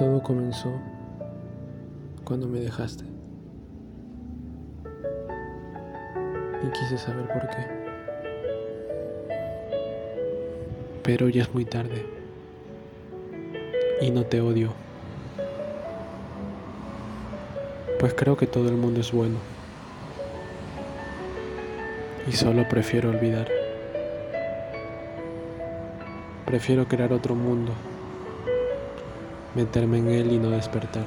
Todo comenzó cuando me dejaste. Y quise saber por qué. Pero ya es muy tarde. Y no te odio. Pues creo que todo el mundo es bueno. Y solo prefiero olvidar. Prefiero crear otro mundo meterme en él y no despertar.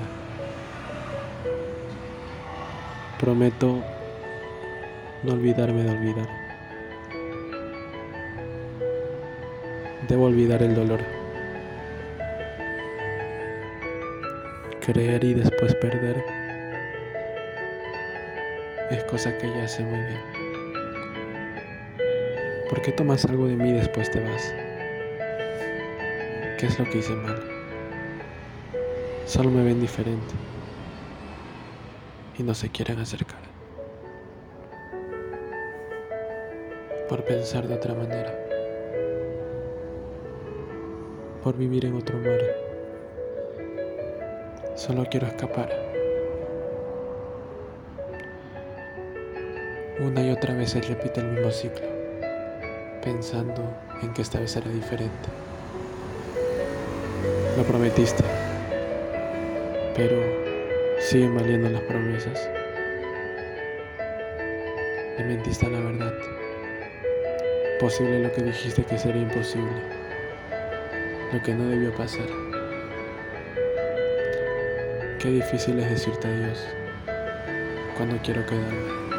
Prometo no olvidarme de olvidar. Debo olvidar el dolor. Creer y después perder es cosa que ya sé muy bien. ¿Por qué tomas algo de mí y después te vas? ¿Qué es lo que hice mal? Solo me ven diferente y no se quieren acercar. Por pensar de otra manera. Por vivir en otro mar. Solo quiero escapar. Una y otra vez se repite el mismo ciclo, pensando en que esta vez será diferente. Lo prometiste pero siguen valiendo las promesas. Le mentiste la verdad. Posible lo que dijiste que sería imposible. Lo que no debió pasar. Qué difícil es decirte adiós cuando quiero quedarme.